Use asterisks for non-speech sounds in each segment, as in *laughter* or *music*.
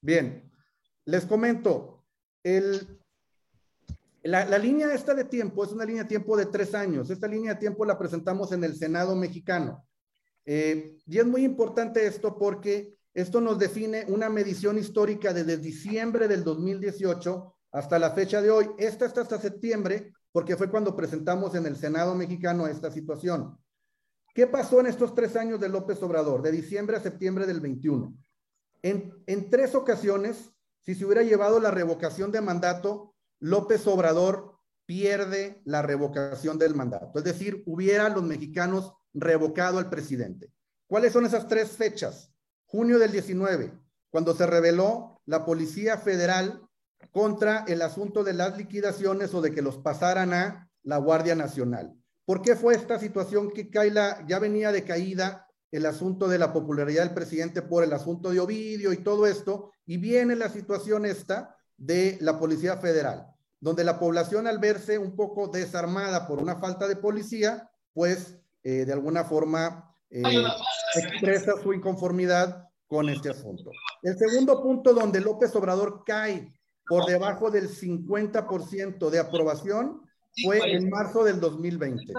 Bien, les comento, el, la, línea esta de tiempo es una línea de tiempo de tres años. Esta línea de tiempo la presentamos en el Senado mexicano. Eh, y es muy importante esto porque esto nos define una medición histórica desde diciembre del 2018 hasta la fecha de hoy. Esta está hasta septiembre porque fue cuando presentamos en el Senado mexicano esta situación. ¿Qué pasó en estos tres años de López Obrador, de diciembre a septiembre del 21? En, tres ocasiones, si se hubiera llevado la revocación de mandato, López Obrador pierde la revocación del mandato. Es decir, hubiera los mexicanos revocado al presidente. ¿Cuáles son esas tres fechas? Junio del 19, cuando se reveló la Policía Federal contra el asunto de las liquidaciones o de que los pasaran a la Guardia Nacional. ¿Por qué fue esta situación que Kaila ya venía de caída el asunto de la popularidad del presidente por el asunto de Ovidio y todo esto? Y viene la situación esta de la Policía Federal, donde la población al verse un poco desarmada por una falta de policía, pues eh, de alguna forma eh, expresa su inconformidad con este asunto. El segundo punto donde López Obrador cae por debajo del 50% de aprobación fue en marzo del 2020.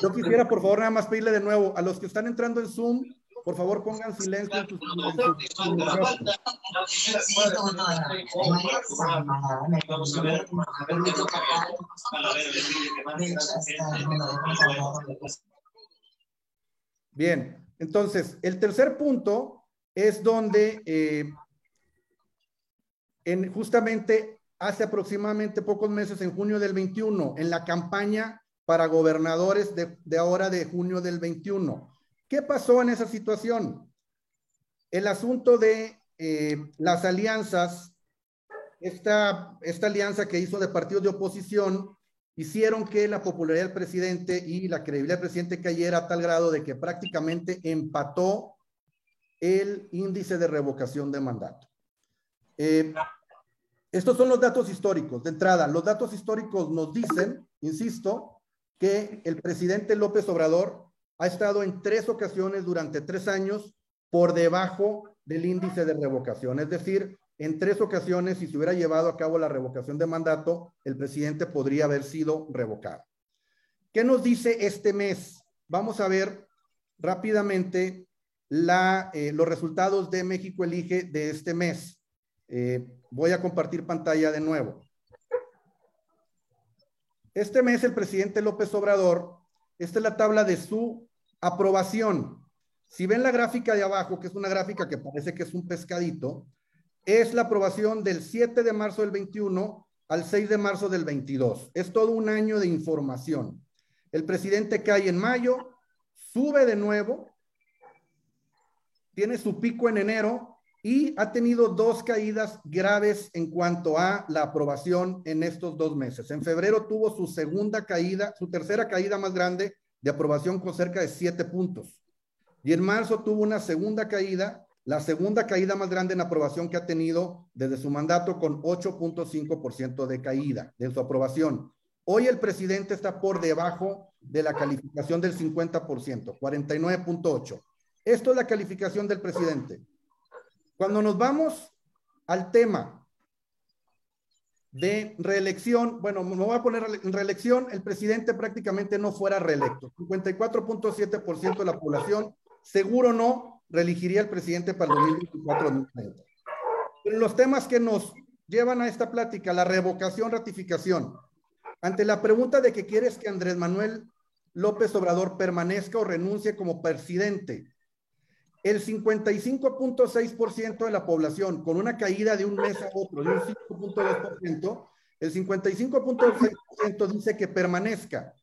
Yo quisiera, por favor, nada más pedirle de nuevo a los que están entrando en Zoom, por favor, pongan silencio Bien, entonces, el tercer punto es donde eh, en, justamente hace aproximadamente pocos meses, en junio del 21, en la campaña para gobernadores de, de ahora de junio del 21 ¿Qué pasó en esa situación? El asunto de eh, las alianzas, esta, esta alianza que hizo de partidos de oposición, hicieron que la popularidad del presidente y la credibilidad del presidente cayera a tal grado de que prácticamente empató el índice de revocación de mandato. Eh, estos son los datos históricos. De entrada, los datos históricos nos dicen, insisto, que el presidente López Obrador ha estado en tres ocasiones durante tres años por debajo del índice de revocación. Es decir, en tres ocasiones, si se hubiera llevado a cabo la revocación de mandato, el presidente podría haber sido revocado. ¿Qué nos dice este mes? Vamos a ver rápidamente eh, los resultados de México Elige de este mes. Eh, voy a compartir pantalla de nuevo. Este mes el presidente López Obrador, esta es la tabla de su Aprobación. Si ven la gráfica de abajo, que es una gráfica que parece que es un pescadito, es la aprobación del 7 de marzo del 21 al 6 de marzo del 22. Es todo un año de información. El presidente cae en mayo, sube de nuevo, tiene su pico en enero y ha tenido dos caídas graves en cuanto a la aprobación en estos dos meses. En febrero tuvo su segunda caída, su tercera caída más grande de aprobación con cerca de siete puntos. Y en marzo tuvo una segunda caída, la segunda caída más grande en aprobación que ha tenido desde su mandato con 8.5% de caída de su aprobación. Hoy el presidente está por debajo de la calificación del 50%, 49.8. Esto es la calificación del presidente. Cuando nos vamos al tema de reelección, bueno, me voy a poner en reelección, el presidente prácticamente no fuera reelecto. 54.7% de la población seguro no reelegiría al presidente para el 2024 Pero los temas que nos llevan a esta plática, la revocación, ratificación. Ante la pregunta de que quieres que Andrés Manuel López Obrador permanezca o renuncie como presidente, el 55.6% de la población, con una caída de un mes a otro de un 5.2%, el 55.6% dice que permanezca,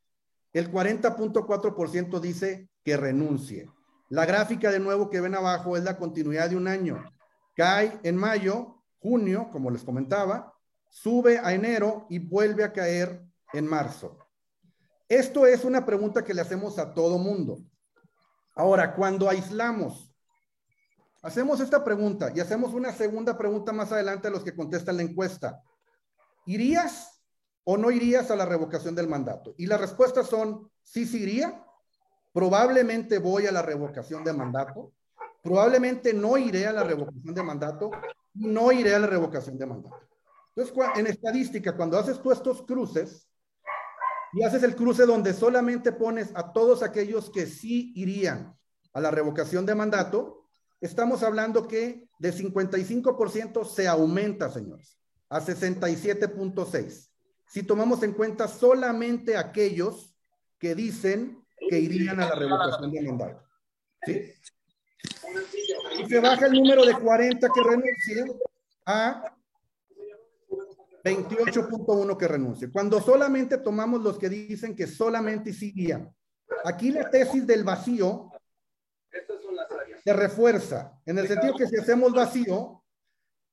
el 40.4% dice que renuncie. La gráfica de nuevo que ven abajo es la continuidad de un año. Cae en mayo, junio, como les comentaba, sube a enero y vuelve a caer en marzo. Esto es una pregunta que le hacemos a todo mundo. Ahora, cuando aislamos, hacemos esta pregunta y hacemos una segunda pregunta más adelante a los que contestan la encuesta. ¿Irías o no irías a la revocación del mandato? Y las respuestas son, sí, sí iría, probablemente voy a la revocación de mandato, probablemente no iré a la revocación de mandato, no iré a la revocación de mandato. Entonces, en estadística, cuando haces tú estos cruces y haces el cruce donde solamente pones a todos aquellos que sí irían a la revocación de mandato, estamos hablando que de 55% se aumenta, señores, a 67.6. Si tomamos en cuenta solamente aquellos que dicen que irían a la revocación de mandato. Y se baja el número de 40 que renuncien a 28.1 que renuncie. Cuando solamente tomamos los que dicen que solamente irían. Aquí la tesis del vacío se refuerza, en el sentido que si hacemos vacío,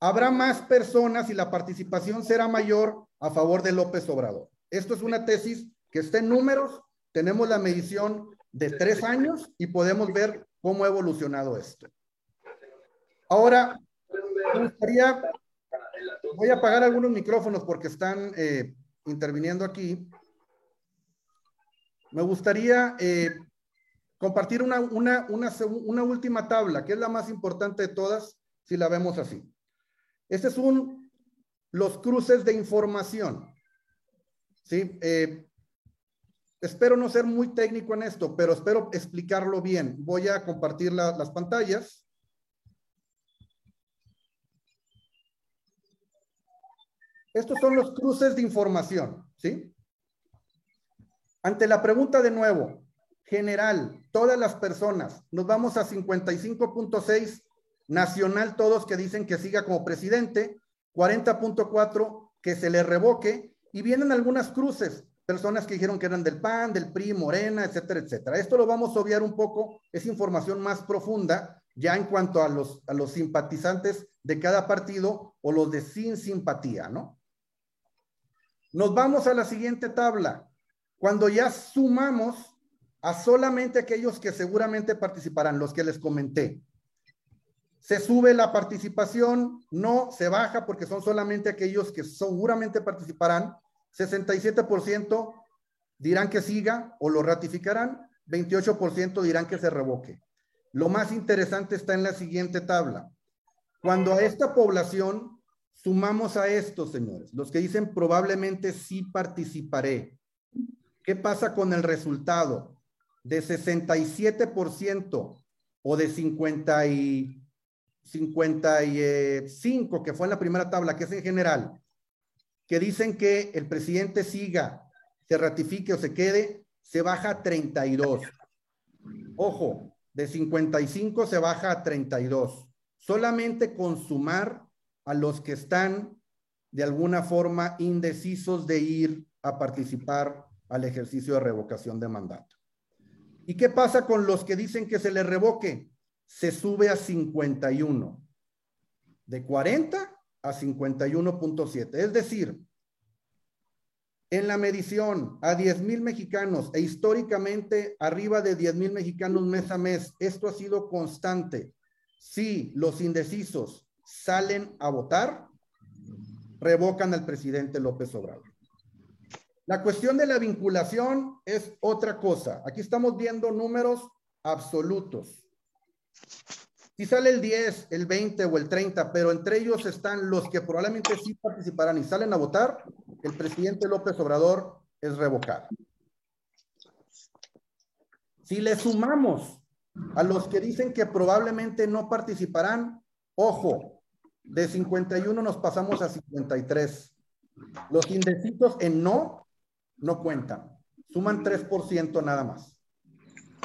habrá más personas y la participación será mayor a favor de López Obrador. Esto es una tesis que está en números, tenemos la medición de tres años y podemos ver cómo ha evolucionado esto. Ahora, voy a apagar algunos micrófonos porque están eh, interviniendo aquí. Me gustaría eh, compartir una, una, una, última tabla, que es la más importante de todas, si la vemos así. Este es un, los cruces de información. ¿Sí? Eh, espero no ser muy técnico en esto, pero espero explicarlo bien. Voy a compartir las pantallas. Estos son los cruces de información, ¿sí? Ante la pregunta de nuevo, general, todas las personas, nos vamos a 55.6, nacional todos que dicen que siga como presidente, 40.4 que se le revoque, y vienen algunas cruces, personas que dijeron que eran del PAN, del PRI, Morena, etcétera, etcétera. Esto lo vamos a obviar un poco, es información más profunda, ya en cuanto a los, a los simpatizantes de cada partido o los de sin simpatía, ¿no? Nos vamos a la siguiente tabla. Cuando ya sumamos a solamente aquellos que seguramente participarán, los que les comenté. Se sube la participación, no se baja porque son solamente aquellos que seguramente participarán. 67% dirán que siga o lo ratificarán, 28% dirán que se revoque. Lo más interesante está en la siguiente tabla. Cuando a esta población sumamos a estos, señores, los que dicen probablemente sí participaré, ¿qué pasa con el resultado? de 67% o de 50 y 55, que fue en la primera tabla, que es en general, que dicen que el presidente siga, se ratifique o se quede, se baja a 32. Ojo, de 55 se baja a 32. Solamente consumar a los que están de alguna forma indecisos de ir a participar al ejercicio de revocación de mandato. ¿Y qué pasa con los que dicen que se le revoque? Se sube a 51. De 40 a 51.7. Es decir, en la medición a 10 mil mexicanos e históricamente arriba de 10 mil mexicanos mes a mes, esto ha sido constante. Si los indecisos salen a votar, revocan al presidente López Obrador. La cuestión de la vinculación es otra cosa. Aquí estamos viendo números absolutos. Si sale el 10, el 20 o el 30, pero entre ellos están los que probablemente sí participarán y salen a votar, el presidente López Obrador es revocado. Si le sumamos a los que dicen que probablemente no participarán, ojo, de 51 nos pasamos a 53. Los indecisos en no no cuentan, suman 3% nada más.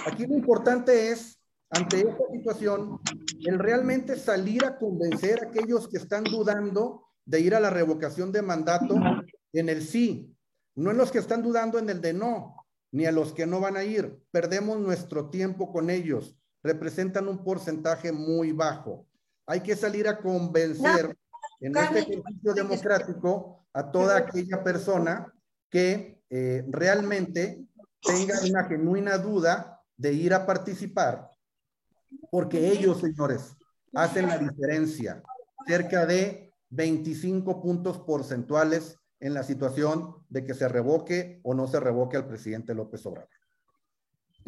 Aquí lo importante es, ante esta situación, el realmente salir a convencer a aquellos que están dudando de ir a la revocación de mandato en el sí, no en los que están dudando en el de no, ni a los que no van a ir. Perdemos nuestro tiempo con ellos, representan un porcentaje muy bajo. Hay que salir a convencer en este ejercicio democrático a toda aquella persona que eh, realmente tengan una genuina duda de ir a participar, porque ellos, señores, hacen la diferencia, cerca de 25 puntos porcentuales en la situación de que se revoque o no se revoque al presidente López Obrador.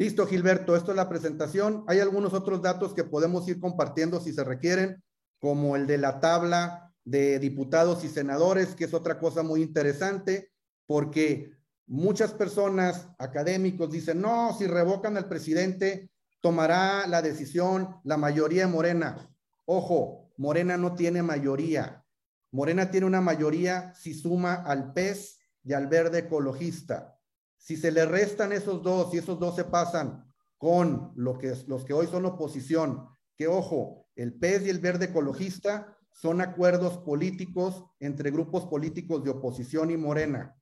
Listo, Gilberto, esto es la presentación. Hay algunos otros datos que podemos ir compartiendo si se requieren, como el de la tabla de diputados y senadores, que es otra cosa muy interesante, porque muchas personas, académicos, dicen, no, si revocan al presidente, tomará la decisión la mayoría de Morena. Ojo, Morena no tiene mayoría. Morena tiene una mayoría si suma al PES y al verde ecologista. Si se le restan esos dos y esos dos se pasan con los que hoy son oposición, que ojo, el PES y el verde ecologista son acuerdos políticos entre grupos políticos de oposición y Morena.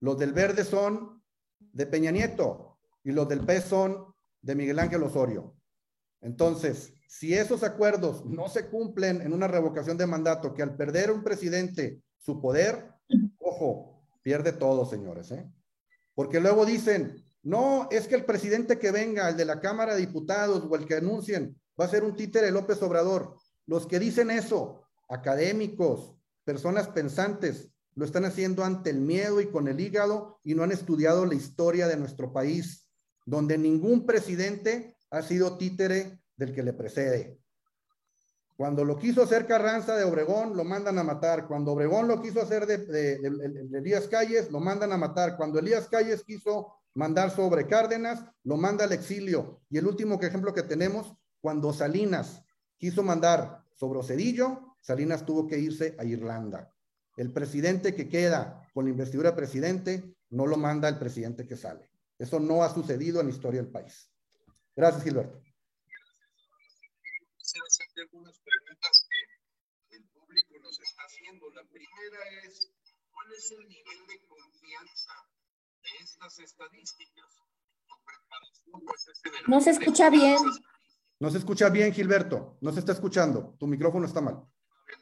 Los del verde son de Peña Nieto y los del PES son de Miguel Ángel Osorio. Entonces, si esos acuerdos no se cumplen en una revocación de mandato, que al perder un presidente su poder, ojo, pierde todo, señores, ¿eh? Porque luego dicen, no, es que el presidente que venga, el de la Cámara de Diputados o el que anuncien, va a ser un títere López Obrador. Los que dicen eso, académicos, personas pensantes, lo están haciendo ante el miedo y con el hígado y no han estudiado la historia de nuestro país, donde ningún presidente ha sido títere del que le precede. Cuando lo quiso hacer Carranza de Obregón, lo mandan a matar. Cuando Obregón lo quiso hacer de, Elías Calles, lo mandan a matar. Cuando Elías Calles quiso mandar sobre Cárdenas, lo manda al exilio. Y el último ejemplo que tenemos, cuando Salinas quiso mandar sobre Cedillo, Salinas tuvo que irse a Irlanda. El presidente que queda con la investidura presidente no lo manda el presidente que sale. Eso no ha sucedido en la historia del país. Gracias, Gilberto hacerte algunas preguntas que el público nos está haciendo. La primera es, ¿cuál es el nivel de confianza de estas estadísticas? Pues, no se escucha bien. No se escucha bien, Gilberto. No se está escuchando. Tu micrófono está mal.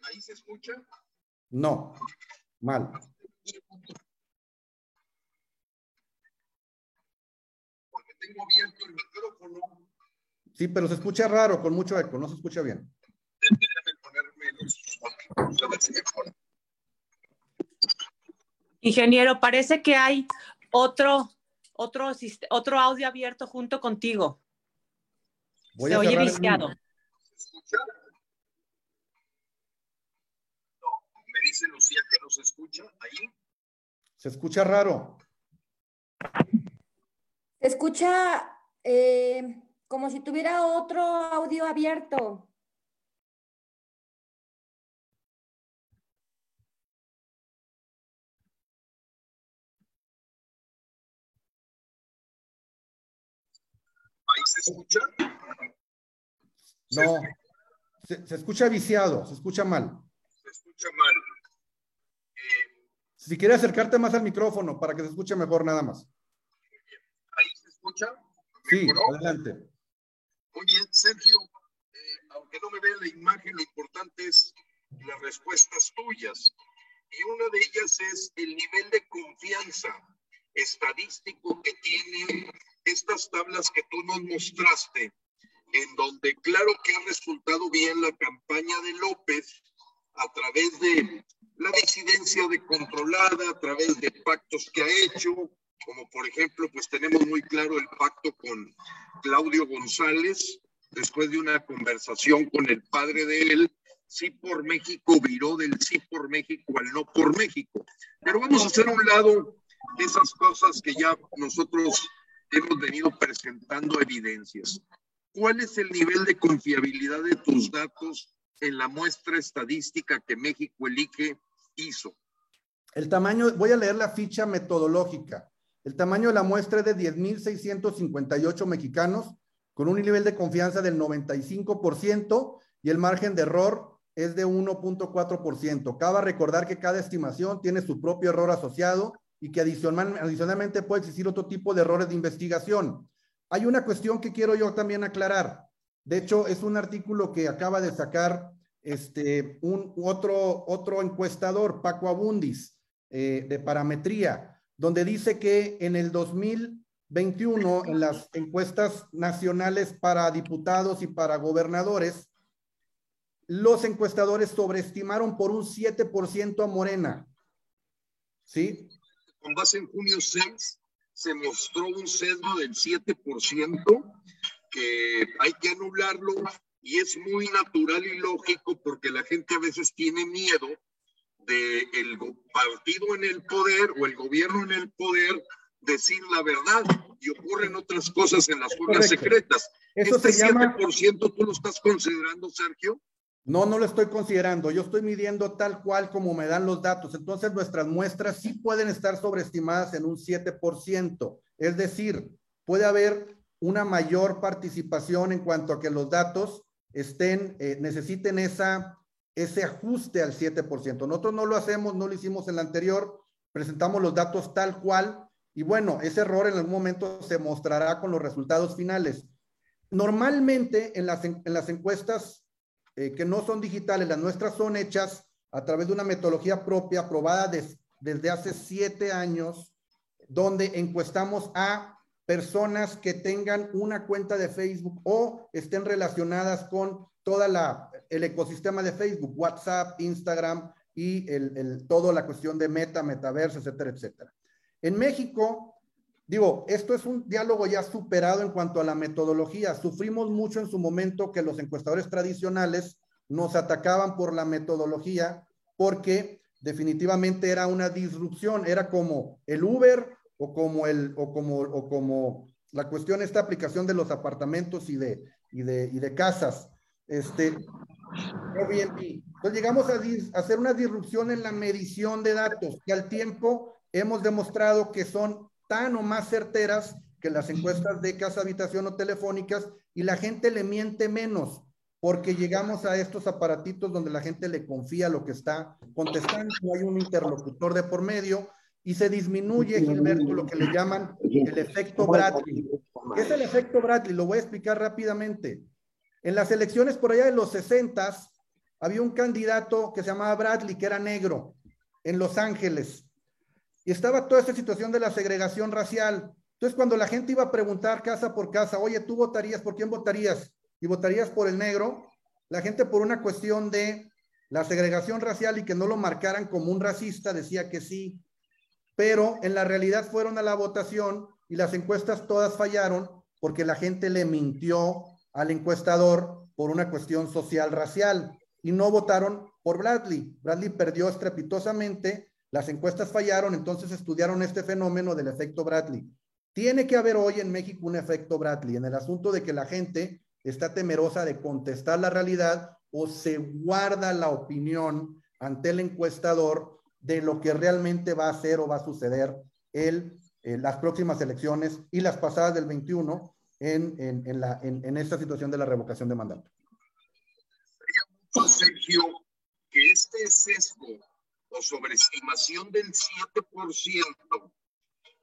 ¿Ahí se escucha? No, mal. Porque tengo abierto el micrófono. Sí, pero se escucha raro, con mucho eco, no se escucha bien. Ingeniero, parece que hay otro, otro, otro audio abierto junto contigo. se oye viciado. ¿Se escucha? No, me dice Lucía que no se escucha ahí. Se escucha raro. Se escucha eh, como si tuviera otro audio abierto. ¿Ahí se escucha? No, se, escucha viciado, se escucha mal. Se escucha mal. Eh, si quieres acercarte más al micrófono para que se escuche mejor nada más. ¿Ahí se escucha? Sí, adelante. Bien, Sergio, eh, aunque no me vea la imagen, lo importante es las respuestas tuyas. Y una de ellas es el nivel de confianza estadístico que tienen estas tablas que tú nos mostraste, en donde claro que ha resultado bien la campaña de López a través de la disidencia de controlada, a través de pactos que ha hecho, como por ejemplo, pues tenemos muy claro el pacto con Claudio González, después de una conversación con el padre de él, sí por México viró del sí por México al no por México. Pero vamos a hacer un lado esas cosas que ya nosotros hemos venido presentando evidencias. ¿Cuál es el nivel de confiabilidad de tus datos en la muestra estadística que México elige hizo? El tamaño, voy a leer la ficha metodológica. El tamaño de la muestra es de 10.658 mexicanos, con un nivel de confianza del 95% y el margen de error es de 1.4%. Cabe recordar que cada estimación tiene su propio error asociado y que adicionalmente puede existir otro tipo de errores de investigación. Hay una cuestión que quiero yo también aclarar. De hecho, es un artículo que acaba de sacar este, un, otro, otro encuestador, Paco Abundis, eh, de parametría donde dice que en el 2021, en las encuestas nacionales para diputados y para gobernadores, los encuestadores sobreestimaron por un 7% a Morena. ¿Sí? Con base en junio 6, se mostró un sesgo del 7% que hay que anularlo y es muy natural y lógico porque la gente a veces tiene miedo de el partido en el poder o el gobierno en el poder decir la verdad y ocurren otras cosas en las urnas secretas. Eso ¿Este se llama... 7% tú lo estás considerando, Sergio? No, no lo estoy considerando. Yo estoy midiendo tal cual como me dan los datos. Entonces, nuestras muestras sí pueden estar sobreestimadas en un 7%. Es decir, puede haber una mayor participación en cuanto a que los datos estén, eh, necesiten esa, ese ajuste al 7%. Nosotros no lo hacemos, no lo hicimos en la anterior, presentamos los datos tal cual y bueno, ese error en algún momento se mostrará con los resultados finales. Normalmente en las, en las encuestas eh, que no son digitales, las nuestras son hechas a través de una metodología propia aprobada desde hace siete años, donde encuestamos a personas que tengan una cuenta de Facebook o estén relacionadas con toda la el ecosistema de Facebook, WhatsApp, Instagram y el, toda la cuestión de meta, metaverso, etcétera, etcétera. En México, digo, esto es un diálogo ya superado en cuanto a la metodología. Sufrimos mucho en su momento que los encuestadores tradicionales nos atacaban por la metodología porque definitivamente era una disrupción, era como el Uber o como el o como o como la cuestión esta aplicación de los apartamentos y de y de, y de casas. Este Airbnb. Entonces llegamos a, a hacer una disrupción en la medición de datos que al tiempo hemos demostrado que son tan o más certeras que las encuestas de casa, habitación o telefónicas y la gente le miente menos porque llegamos a estos aparatitos donde la gente le confía lo que está contestando, hay un interlocutor de por medio y se disminuye, Gilberto, lo que le llaman el efecto Bradley. ¿Qué es el efecto Bradley? Lo voy a explicar rápidamente. En las elecciones por allá de los 60 había un candidato que se llamaba Bradley, que era negro, en Los Ángeles. Y estaba toda esta situación de la segregación racial. Entonces, cuando la gente iba a preguntar casa por casa, oye, ¿tú votarías? ¿Por quién votarías? ¿Y votarías por el negro? La gente por una cuestión de la segregación racial y que no lo marcaran como un racista decía que sí. Pero en la realidad fueron a la votación y las encuestas todas fallaron porque la gente le mintió al encuestador por una cuestión social racial y no votaron por Bradley. Bradley perdió estrepitosamente las encuestas fallaron, entonces estudiaron este fenómeno del efecto Bradley. Tiene que haber hoy en México un efecto Bradley en el asunto de que la gente está temerosa de contestar la realidad o se guarda la opinión ante el encuestador de lo que realmente va a ser o va a suceder en las próximas elecciones y las pasadas del 21 en, en, la, en, esta situación de la revocación de mandato. Sergio, que este sesgo o sobreestimación del 7%,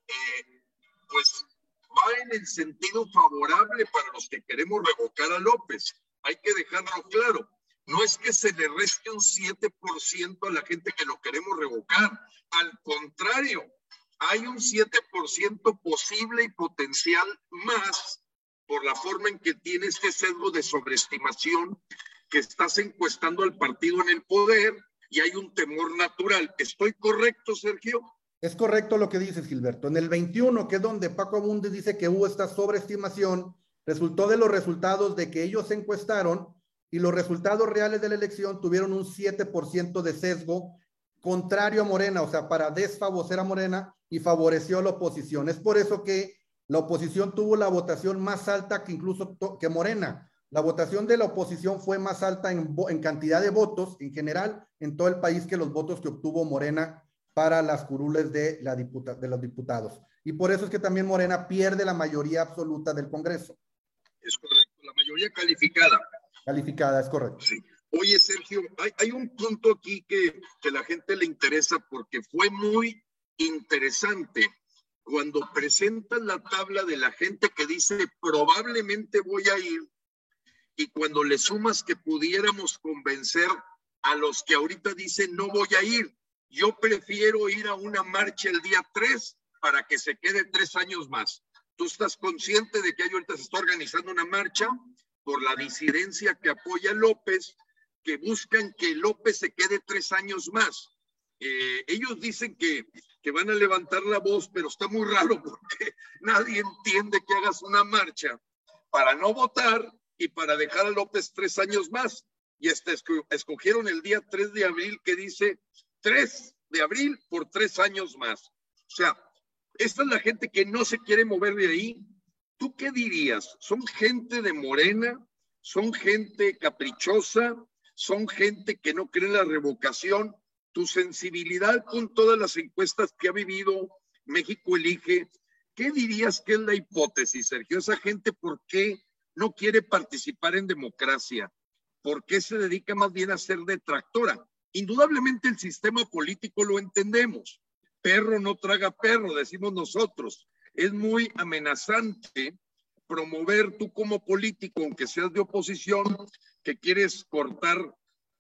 eh, pues va en el sentido favorable para los que queremos revocar a López. Hay que dejarlo claro. No es que se le reste un 7% a la gente que lo queremos revocar. Al contrario, hay un 7% posible y potencial más por la forma en que tiene este sesgo de sobreestimación que estás encuestando al partido en el poder y hay un temor natural. ¿Estoy correcto, Sergio? Es correcto lo que dices, Gilberto. En el 21, que es donde Paco Abundes dice que hubo esta sobreestimación, resultó de los resultados de que ellos se encuestaron y los resultados reales de la elección tuvieron un 7% de sesgo contrario a Morena, o sea, para desfavorecer a Morena y favoreció a la oposición. Es por eso que la oposición tuvo la votación más alta que incluso que Morena. La votación de la oposición fue más alta en, en, cantidad de votos en general en todo el país que los votos que obtuvo Morena para las curules de, la diputa, de los diputados. Y por eso es que también Morena pierde la mayoría absoluta del Congreso. Es correcto, la mayoría calificada. Calificada, es correcto. Sí. Oye, Sergio, hay, hay un punto aquí que, que la gente le interesa porque fue muy interesante cuando presentan la tabla de la gente que dice probablemente voy a ir y cuando le sumas que pudiéramos convencer a los que ahorita dicen no voy a ir, yo prefiero ir a una marcha el día 3 para que se quede tres años más. ¿Tú estás consciente de que ahorita se está organizando una marcha por la disidencia que apoya López, que buscan que López se quede tres años más? Eh, ellos dicen que, que van a levantar la voz, pero está muy raro porque *laughs* nadie entiende que hagas una marcha para no votar y para dejar a López tres años más. Y este escogieron el día 3 de abril que dice 3 de abril por tres años más. O sea, esta es la gente que no se quiere mover de ahí. ¿Tú qué dirías? ¿Son gente de morena? ¿Son gente caprichosa? ¿Son gente que no cree en la revocación? Tu sensibilidad con todas las encuestas que ha vivido México Elige, ¿qué dirías que es la hipótesis, Sergio? Esa gente, ¿por qué no quiere participar en democracia? ¿Por qué se dedica más bien a ser detractora? Indudablemente el sistema político lo entendemos. Perro no traga perro, decimos nosotros. Es muy amenazante promover tú como político, aunque seas de oposición, que quieres cortar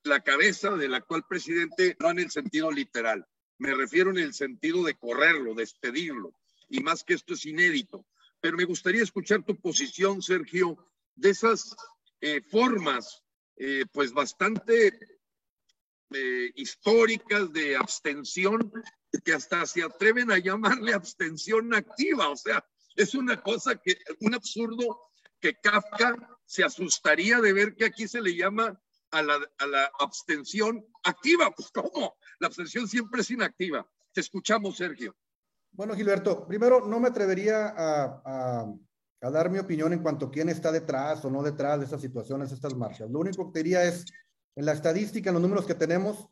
la cabeza del actual presidente, no en el sentido literal. Me refiero en el sentido de correrlo, despedirlo. Y más que esto es inédito. Pero me gustaría escuchar tu posición, Sergio, de esas eh, formas, eh, pues bastante eh, históricas de abstención, que hasta se atreven a llamarle abstención activa. O sea, es una cosa que, un absurdo que Kafka se asustaría de ver que aquí se le llama a la, abstención activa. Pues, ¿cómo? La abstención siempre es inactiva. Te escuchamos, Sergio. Bueno, Gilberto, primero no me atrevería a, a, dar mi opinión en cuanto a quién está detrás o no detrás de estas situaciones, estas marchas. Lo único que diría es, en la estadística, en los números que tenemos,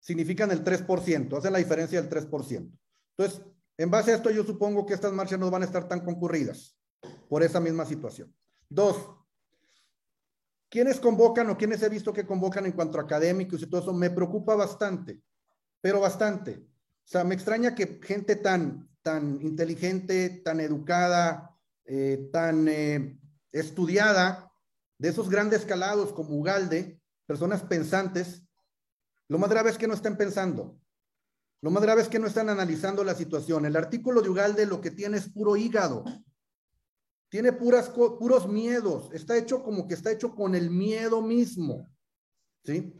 significan el 3%, hacen la diferencia del 3%. Entonces, en base a esto, yo supongo que estas marchas no van a estar tan concurridas por esa misma situación. Dos, ¿quiénes convocan o quiénes he visto que convocan en cuanto a académicos y todo eso? Me preocupa bastante, pero bastante. O sea, me extraña que gente tan, tan inteligente, tan educada, eh, tan eh, estudiada, de esos grandes calados como Ugalde, personas pensantes, lo más grave es que no estén pensando. Lo más grave es que no están analizando la situación. El artículo de Ugalde lo que tiene es puro hígado. Tiene puras, puros miedos. Está hecho como que está hecho con el miedo mismo. ¿Sí?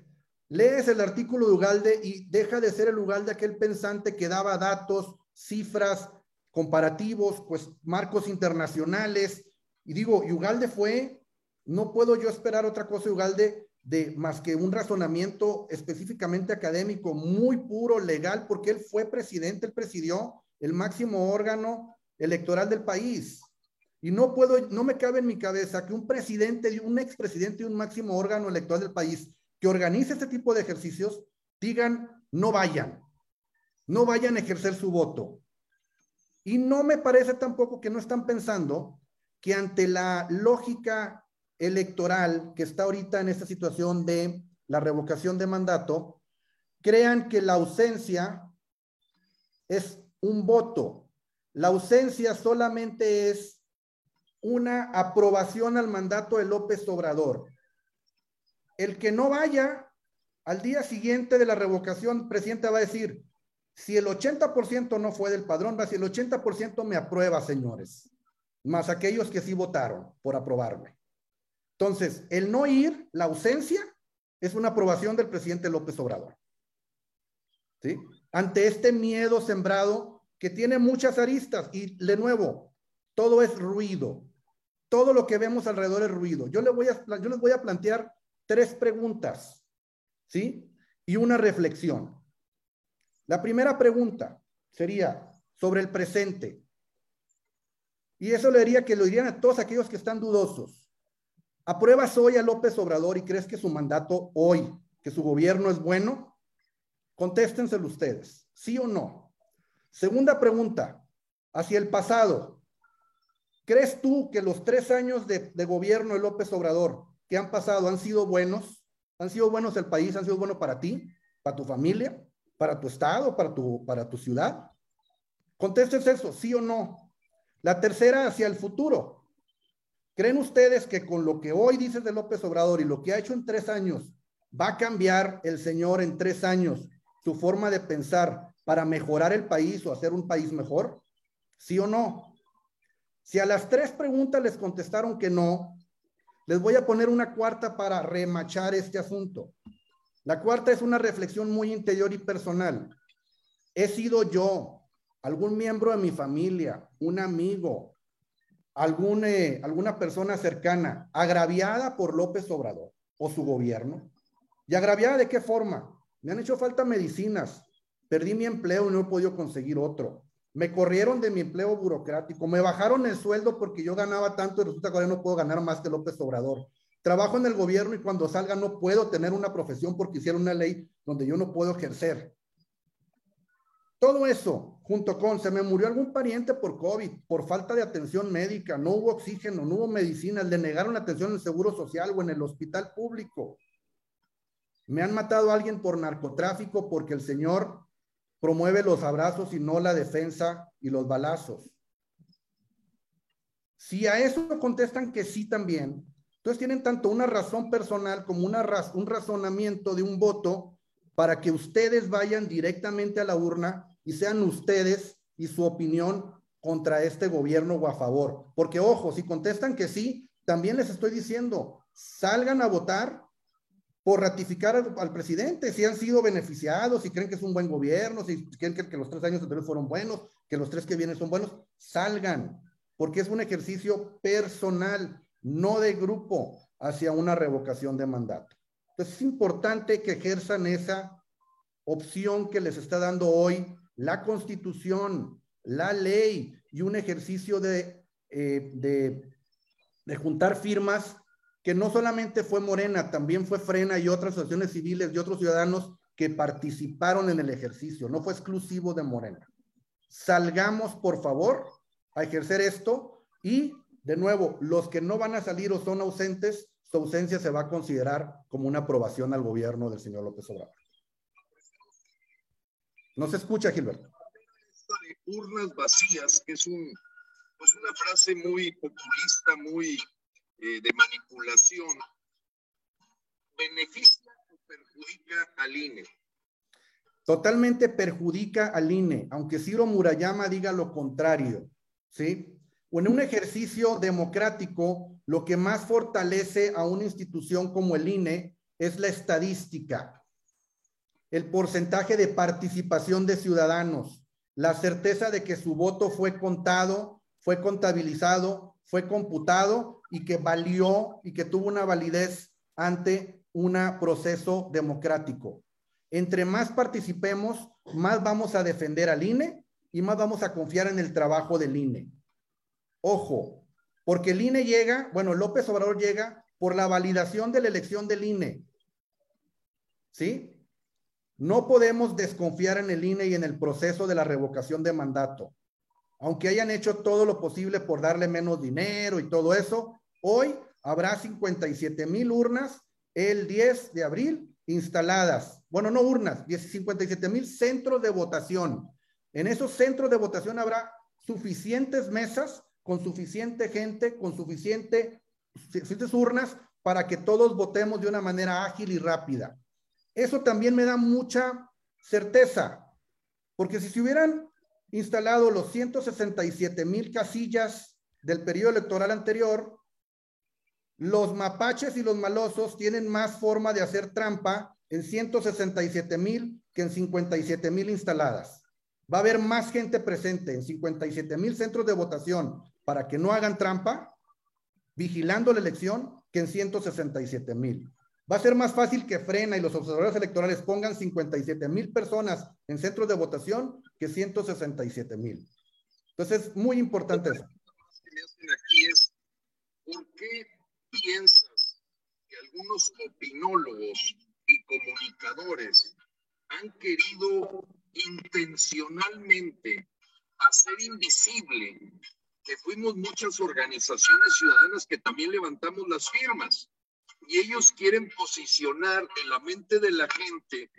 Lees el artículo de Ugalde y deja de ser el Ugalde aquel pensante que daba datos, cifras, comparativos, pues marcos internacionales. Y digo, Ugalde fue, no puedo yo esperar otra cosa de Ugalde de más que un razonamiento específicamente académico, muy puro, legal, porque él fue presidente, él presidió el máximo órgano electoral del país. Y no puedo, no me cabe en mi cabeza que un presidente, un expresidente de un máximo órgano electoral del país que organice este tipo de ejercicios digan, no vayan, no vayan a ejercer su voto. Y no me parece tampoco que no están pensando que ante la lógica electoral que está ahorita en esta situación de la revocación de mandato, crean que la ausencia es un voto. La ausencia solamente es una aprobación al mandato de López Obrador el que no vaya al día siguiente de la revocación, el presidente va a decir, si el 80% no fue del padrón, va decir, el 80% me aprueba, señores, más aquellos que sí votaron por aprobarme. Entonces, el no ir, la ausencia, es una aprobación del presidente López Obrador. ¿Sí? Ante este miedo sembrado que tiene muchas aristas y de nuevo, todo es ruido. Todo lo que vemos alrededor es ruido. Yo, le voy a, yo les voy a plantear tres preguntas, ¿sí? Y una reflexión. La primera pregunta sería sobre el presente. Y eso le diría que lo dirían a todos aquellos que están dudosos. ¿Apruebas hoy a López Obrador y crees que su mandato hoy, que su gobierno es bueno? Contéstenselo ustedes, ¿sí o no? Segunda pregunta, hacia el pasado. ¿Crees tú que los tres años de, gobierno de López Obrador que han pasado han sido buenos, han sido buenos el país, han sido buenos para ti, para tu familia, para tu estado, para tu, para tu ciudad. Contestes eso, sí o no. La tercera, hacia el futuro. ¿Creen ustedes que con lo que hoy dices de López Obrador y lo que ha hecho en tres años, va a cambiar el señor en tres años su forma de pensar para mejorar el país o hacer un país mejor? ¿Sí o no? Si a las tres preguntas les contestaron que no, les voy a poner una cuarta para remachar este asunto. La cuarta es una reflexión muy interior y personal. He sido yo, algún miembro de mi familia, un amigo, algún, eh, alguna persona cercana agraviada por López Obrador o su gobierno. ¿Y agraviada de qué forma? Me han hecho falta medicinas, perdí mi empleo y no he podido conseguir otro. Me corrieron de mi empleo burocrático, me bajaron el sueldo porque yo ganaba tanto y resulta que ahora no puedo ganar más que López Obrador. Trabajo en el gobierno y cuando salga no puedo tener una profesión porque hicieron una ley donde yo no puedo ejercer. Todo eso, junto con, se me murió algún pariente por COVID, por falta de atención médica, no hubo oxígeno, no hubo medicina, le negaron atención en el Seguro Social o en el hospital público. Me han matado a alguien por narcotráfico porque el Señor promueve los abrazos y no la defensa y los balazos. Si a eso contestan que sí también, entonces tienen tanto una razón personal como una un razonamiento de un voto para que ustedes vayan directamente a la urna y sean ustedes y su opinión contra este gobierno o a favor. Porque ojo, si contestan que sí, también les estoy diciendo, salgan a votar por ratificar al, presidente, si han sido beneficiados, si creen que es un buen gobierno, si creen que, los tres años anteriores fueron buenos, que los tres que vienen son buenos, salgan, porque es un ejercicio personal, no de grupo, hacia una revocación de mandato. Entonces es importante que ejerzan esa opción que les está dando hoy la constitución, la ley y un ejercicio de, eh, de juntar firmas que no solamente fue Morena, también fue Frena y otras asociaciones civiles y otros ciudadanos que participaron en el ejercicio, no fue exclusivo de Morena. Salgamos, por favor, a ejercer esto y, de nuevo, los que no van a salir o son ausentes, su ausencia se va a considerar como una aprobación al gobierno del señor López Obrador. No se escucha, Gilberto. Urnas vacías, que es pues una frase muy populista, muy eh, de manipulación, ¿beneficia o perjudica al INE? Totalmente perjudica al INE, aunque Ciro Murayama diga lo contrario, ¿sí? O en un ejercicio democrático, lo que más fortalece a una institución como el INE es la estadística, el porcentaje de participación de ciudadanos, la certeza de que su voto fue contado, fue contabilizado, fue computado y que valió y que tuvo una validez ante un proceso democrático. Entre más participemos, más vamos a defender al INE y más vamos a confiar en el trabajo del INE. Ojo, porque el INE llega, bueno, López Obrador llega por la validación de la elección del INE. ¿Sí? No podemos desconfiar en el INE y en el proceso de la revocación de mandato. Aunque hayan hecho todo lo posible por darle menos dinero y todo eso, hoy habrá 57 mil urnas el 10 de abril instaladas. Bueno, no urnas, 57 mil centros de votación. En esos centros de votación habrá suficientes mesas con suficiente gente, con suficiente, suficientes urnas para que todos votemos de una manera ágil y rápida. Eso también me da mucha certeza, porque si se hubieran instalado los 167 mil casillas del periodo electoral anterior, los mapaches y los malosos tienen más forma de hacer trampa en 167 mil que en 57 mil instaladas. Va a haber más gente presente en 57 mil centros de votación para que no hagan trampa, vigilando la elección, que en 167 mil. Va a ser más fácil que Frena y los observadores electorales pongan 57 mil personas en centros de votación que 167 mil. Entonces, es muy importante eso. ¿por qué piensas que algunos opinólogos y comunicadores han querido intencionalmente hacer invisible que fuimos muchas organizaciones ciudadanas que también levantamos las firmas y ellos quieren posicionar en la mente de la gente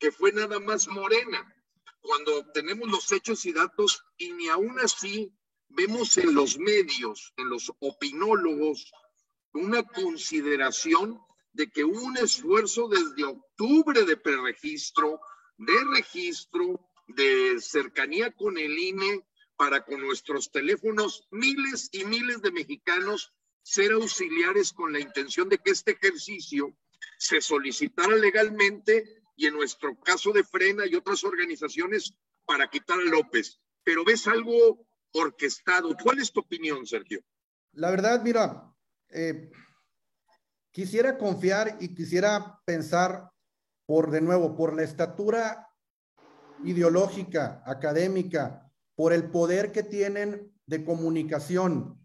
que fue nada más morena, cuando tenemos los hechos y datos y ni aún así vemos en los medios, en los opinólogos, una consideración de que un esfuerzo desde octubre de preregistro, de registro, de cercanía con el INE, para con nuestros teléfonos miles y miles de mexicanos ser auxiliares con la intención de que este ejercicio se solicitara legalmente y en nuestro caso de Frena y otras organizaciones para quitar a López. pero ves algo orquestado. ¿Cuál es tu opinión, Sergio? La verdad, mira, eh, quisiera confiar y quisiera pensar por, de nuevo, por la estatura ideológica, académica, por el poder que tienen de comunicación,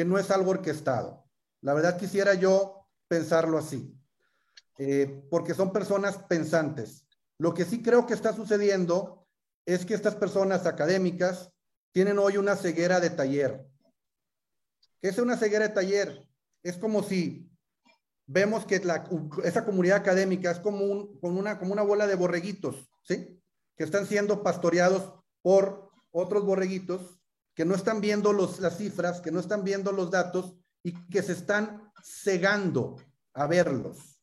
que no es algo orquestado. La verdad quisiera yo pensarlo así, eh, porque son personas pensantes. Lo que sí creo que está sucediendo es que estas personas académicas tienen hoy una ceguera de taller. ¿Qué es una ceguera de taller? Es como si vemos que esa comunidad académica es como, una, como una bola de borreguitos, ¿sí? Que están siendo pastoreados por otros borreguitos que no están viendo los, las cifras, que no están viendo los datos y que se están cegando a verlos.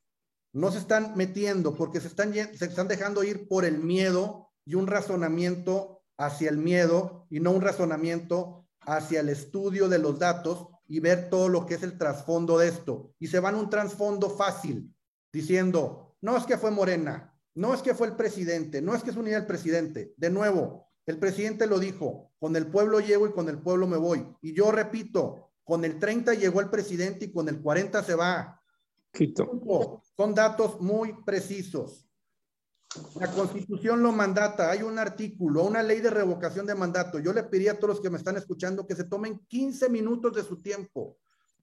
No se están metiendo porque se están, se están dejando ir por el miedo y un razonamiento hacia el miedo y no un razonamiento hacia el estudio de los datos y ver todo lo que es el trasfondo de esto. Y se van un trasfondo fácil, diciendo, no es que fue Morena, no es que fue el presidente, no es que es unidad el presidente. De nuevo, el presidente lo dijo, con el pueblo llego y con el pueblo me voy. Y yo repito, con el 30 llegó el presidente y con el 40 se va. Quito. Son datos muy precisos. La constitución lo mandata, hay un artículo, una ley de revocación de mandato. Yo le pediría a todos los que me están escuchando que se tomen 15 minutos de su tiempo,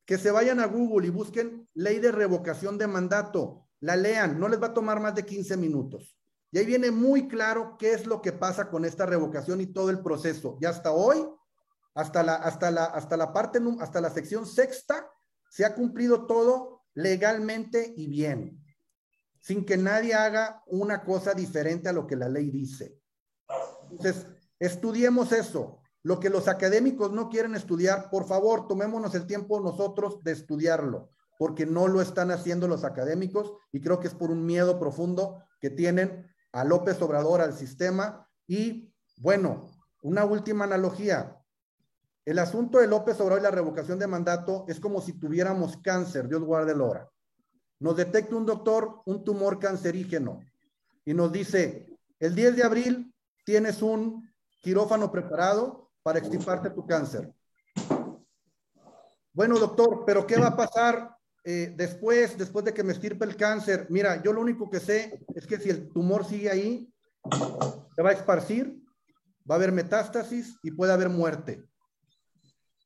que se vayan a Google y busquen ley de revocación de mandato, la lean, no les va a tomar más de 15 minutos. Y ahí viene muy claro qué es lo que pasa con esta revocación y todo el proceso. Y hasta hoy, hasta la, hasta la, hasta la parte, hasta la sección sexta, se ha cumplido todo legalmente y bien sin que nadie haga una cosa diferente a lo que la ley dice. Entonces, estudiemos eso. Lo que los académicos no quieren estudiar, por favor, tomémonos el tiempo nosotros de estudiarlo, porque no lo están haciendo los académicos y creo que es por un miedo profundo que tienen a López Obrador, al sistema. Y bueno, una última analogía. El asunto de López Obrador y la revocación de mandato es como si tuviéramos cáncer, Dios guarde el hora. Nos detecta un doctor un tumor cancerígeno y nos dice, el 10 de abril tienes un quirófano preparado para extirparte tu cáncer. Bueno, doctor, pero ¿qué va a pasar eh, después, después de que me estirpe el cáncer? Mira, yo lo único que sé es que si el tumor sigue ahí, se va a esparcir, va a haber metástasis y puede haber muerte.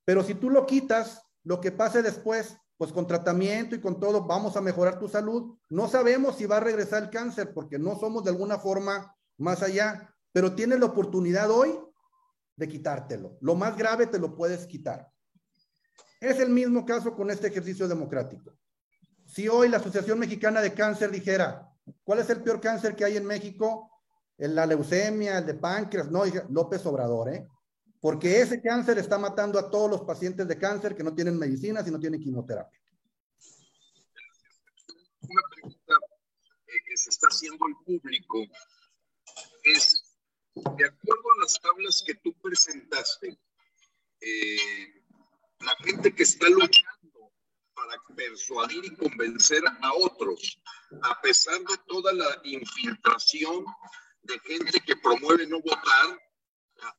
Pero si tú lo quitas, lo que pase después pues con tratamiento y con todo vamos a mejorar tu salud. No sabemos si va a regresar el cáncer porque no somos de alguna forma más allá, pero tienes la oportunidad hoy de quitártelo. Lo más grave te lo puedes quitar. Es el mismo caso con este ejercicio democrático. Si hoy la Asociación Mexicana de Cáncer dijera, ¿cuál es el peor cáncer que hay en México? La leucemia, el de páncreas, no, López Obrador, ¿eh? porque ese cáncer está matando a todos los pacientes de cáncer que no tienen medicinas y no tienen quimioterapia. Una pregunta eh, que se está haciendo al público es, de acuerdo a las tablas que tú presentaste, eh, la gente que está luchando para persuadir y convencer a otros, a pesar de toda la infiltración de gente que promueve no votar,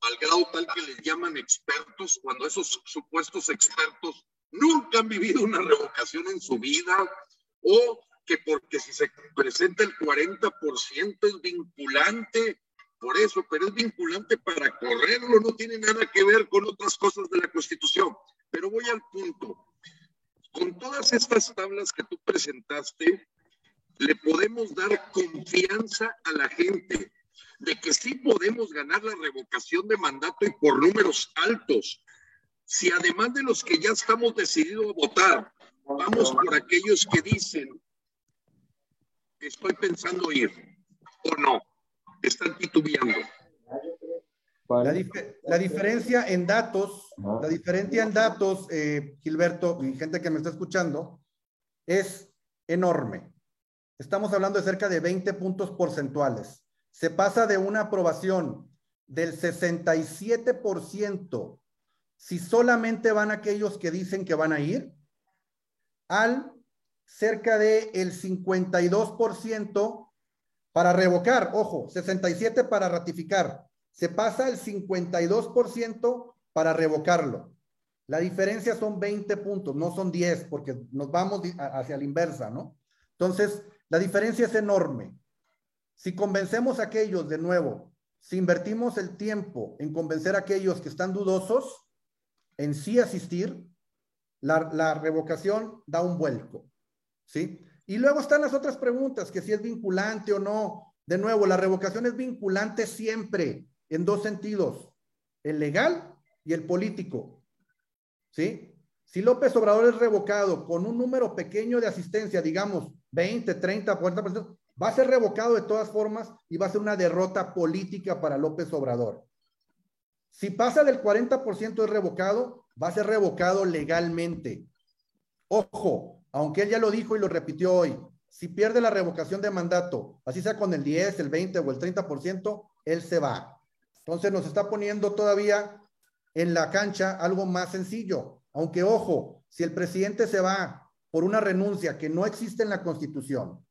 al grado tal que les llaman expertos, cuando esos supuestos expertos nunca han vivido una revocación en su vida o que porque si se presenta el 40% es vinculante, por eso, pero es vinculante para correrlo, no tiene nada que ver con otras cosas de la Constitución. Pero voy al punto. Con todas estas tablas que tú presentaste, le podemos dar confianza a la gente de que sí podemos ganar la revocación de mandato y por números altos. Si además de los que ya estamos decididos a votar, vamos por aquellos que dicen, estoy pensando ir o no, están titubeando. La, diferencia en datos, la diferencia en datos, eh, Gilberto y gente que me está escuchando, es enorme. Estamos hablando de cerca de 20 puntos porcentuales se pasa de una aprobación del 67% si solamente van aquellos que dicen que van a ir, al cerca de el 52% para revocar, ojo, 67 para ratificar, se pasa al 52% para revocarlo. La diferencia son 20 puntos, no son 10, porque nos vamos hacia la inversa, ¿no? Entonces, la diferencia es enorme. Si convencemos a aquellos, de nuevo, si invertimos el tiempo en convencer a aquellos que están dudosos en sí asistir, la, la revocación da un vuelco, ¿sí? Y luego están las otras preguntas, que si es vinculante o no. De nuevo, la revocación es vinculante siempre en dos sentidos, el legal y el político. ¿Sí? Si López Obrador es revocado con un número pequeño de asistencia, digamos 20, 30, 40%, va a ser revocado de todas formas y va a ser una derrota política para López Obrador. Si pasa del 40% es revocado, va a ser revocado legalmente. Ojo, aunque él ya lo dijo y lo repitió hoy, si pierde la revocación de mandato, así sea con el 10, el 20 o el 30%, él se va. Entonces nos está poniendo todavía en la cancha algo más sencillo. Aunque ojo, si el presidente se va por una renuncia que no existe en la Constitución,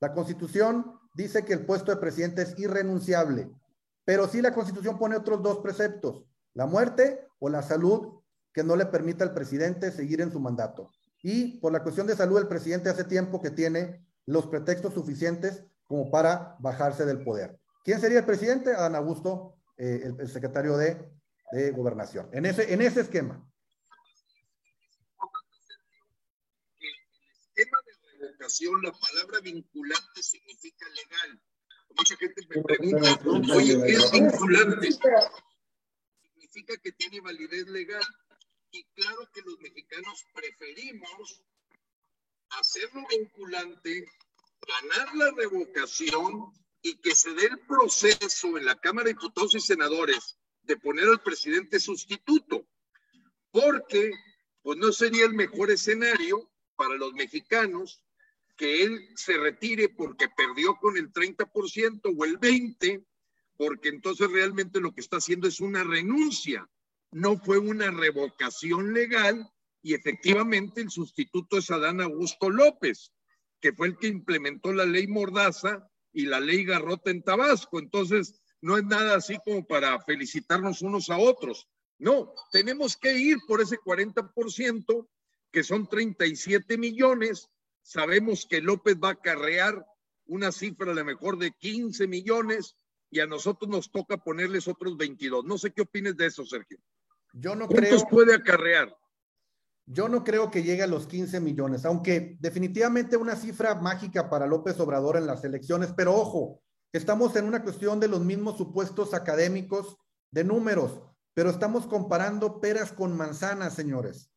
la Constitución dice que el puesto de presidente es irrenunciable, pero sí la Constitución pone otros dos preceptos, la muerte o la salud que no le permita al presidente seguir en su mandato. Y por la cuestión de salud, el presidente hace tiempo que tiene los pretextos suficientes como para bajarse del poder. ¿Quién sería el presidente? Adán Augusto eh, el, secretario de, de, Gobernación. En ese, en ese esquema. El de revocación, la palabra vinculante significa legal. Mucha gente me pregunta, oye, ¿qué es vinculante? Significa que tiene validez legal. Y claro que los mexicanos preferimos hacerlo vinculante, ganar la revocación y que se dé el proceso en la Cámara de Diputados y Senadores de poner al presidente sustituto, porque pues no sería el mejor escenario para los mexicanos que él se retire porque perdió con el 30% o el 20%, porque entonces realmente lo que está haciendo es una renuncia, no fue una revocación legal y efectivamente el sustituto es Adán Augusto López, que fue el que implementó la ley Mordaza y la ley Garrota en Tabasco. Entonces, no es nada así como para felicitarnos unos a otros. No, tenemos que ir por ese 40%, que son 37 millones. Sabemos que López va a acarrear una cifra a lo mejor de 15 millones y a nosotros nos toca ponerles otros 22. No sé qué opines de eso, Sergio. Yo no ¿Cuántos creo... puede acarrear? Yo no creo que llegue a los 15 millones, aunque definitivamente una cifra mágica para López Obrador en las elecciones, pero ojo, estamos en una cuestión de los mismos supuestos académicos de números, pero estamos comparando peras con manzanas, señores.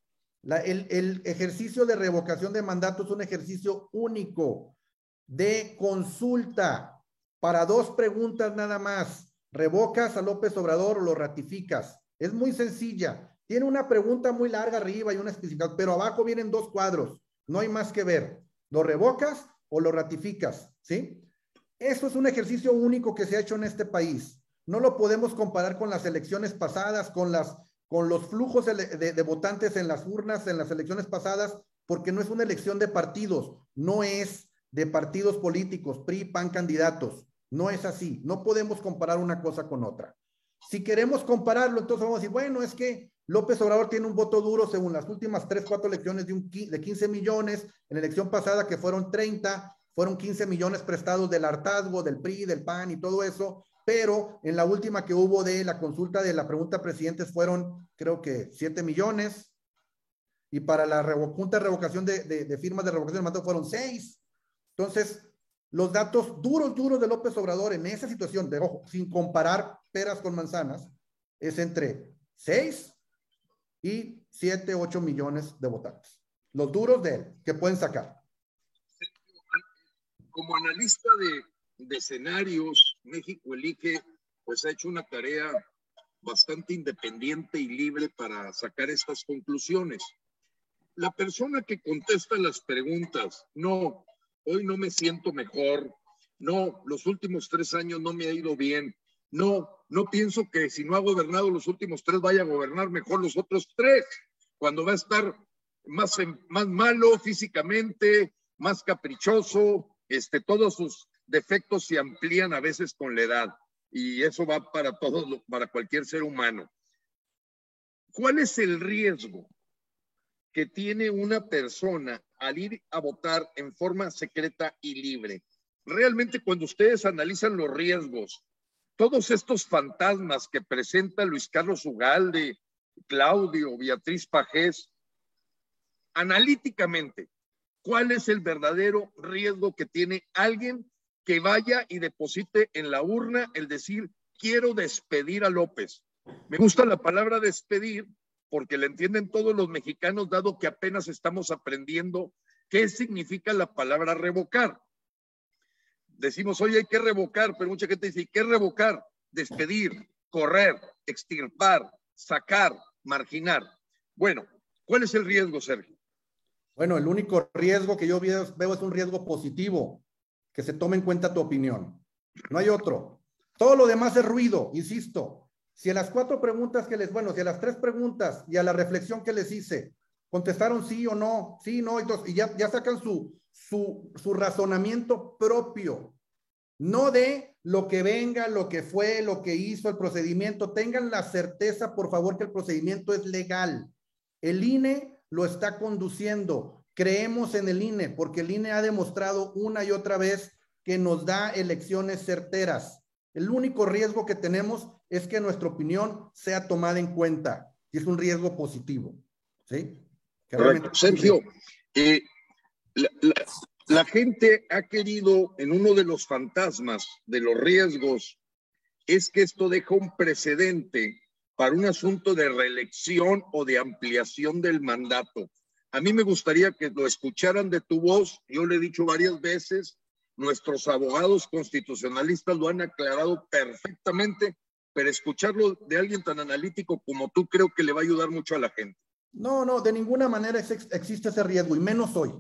el, el ejercicio de revocación de mandato es un ejercicio único de consulta para dos preguntas nada más. ¿Revocas a López Obrador o lo ratificas? Es muy sencilla. Tiene una pregunta muy larga arriba y una especificación, pero abajo vienen dos cuadros. No hay más que ver. ¿Lo revocas o lo ratificas? ¿Sí? Eso es un ejercicio único que se ha hecho en este país. No lo podemos comparar con las elecciones pasadas, con, las, con los flujos de, de votantes en las urnas en las elecciones pasadas, porque no es una elección de partidos, no es de partidos políticos, PRI, PAN candidatos. No es así. No podemos comparar una cosa con otra. Si queremos compararlo, entonces vamos a decir, bueno, es que López Obrador tiene un voto duro según las últimas tres, cuatro elecciones de, un, de 15 millones. En la elección pasada, que fueron 30, fueron 15 millones prestados del hartazgo, del PRI, del PAN y todo eso. Pero en la última que hubo de la consulta de la pregunta presidentes fueron, creo que 7 millones. Y para la junta de revocación de, de, firmas de revocación de mandato fueron 6. Entonces, los datos duros, duros de López Obrador en esa situación, de ojo, sin comparar peras con manzanas, es entre 6 y 7, 8 millones de votantes. Los duros de él, que pueden sacar. Como analista de, de escenarios, México elige, pues ha hecho una tarea bastante independiente y libre para sacar estas conclusiones. La persona que contesta las preguntas, no, hoy no me siento mejor, no, los últimos tres años no me ha ido bien, no, no pienso que si no ha gobernado los últimos tres vaya a gobernar mejor los otros tres, cuando va a estar más, más malo físicamente, más caprichoso, este, todos sus defectos se amplían a veces con la edad. y eso va para todos, para cualquier ser humano. ¿Cuál es el riesgo que tiene una persona al ir a votar en forma secreta y libre? Realmente cuando ustedes analizan los riesgos, todos estos fantasmas que presenta Luis Carlos Ugalde, Claudio, Beatriz Pajés, analíticamente, ¿cuál es el verdadero riesgo que tiene alguien que vaya y deposite en la urna el decir, quiero despedir a López? Me gusta la palabra despedir porque la entienden todos los mexicanos, dado que apenas estamos aprendiendo qué significa la palabra revocar. Decimos, oye, hay que revocar, pero mucha gente dice, ¿qué revocar? Despedir, correr, extirpar, sacar, marginar. Bueno, ¿cuál es el riesgo, Sergio? Bueno, el único riesgo que yo veo, es un riesgo positivo, que se tome en cuenta tu opinión. No hay otro. Todo lo demás es ruido, insisto. Si a las cuatro preguntas que les, bueno, si a las tres preguntas y a la reflexión que les hice, contestaron sí o no, sí, no, y, y ya, ya sacan su, su, su razonamiento propio, no de lo que venga, lo que fue, lo que hizo el procedimiento. Tengan la certeza, por favor, que el procedimiento es legal. El INE lo está conduciendo. Creemos en el INE porque el INE ha demostrado una y otra vez que nos da elecciones certeras. El único riesgo que tenemos es que nuestra opinión sea tomada en cuenta y es un riesgo positivo. ¿Sí? Sergio, eh, la, gente ha querido, en uno de los fantasmas de los riesgos, es que esto deja un precedente para un asunto de reelección o de ampliación del mandato. A mí me gustaría que lo escucharan de tu voz. Yo le he dicho varias veces, nuestros abogados constitucionalistas lo han aclarado perfectamente, pero escucharlo de alguien tan analítico como tú creo que le va a ayudar mucho a la gente. No, no, de ninguna manera existe ese riesgo, y menos hoy.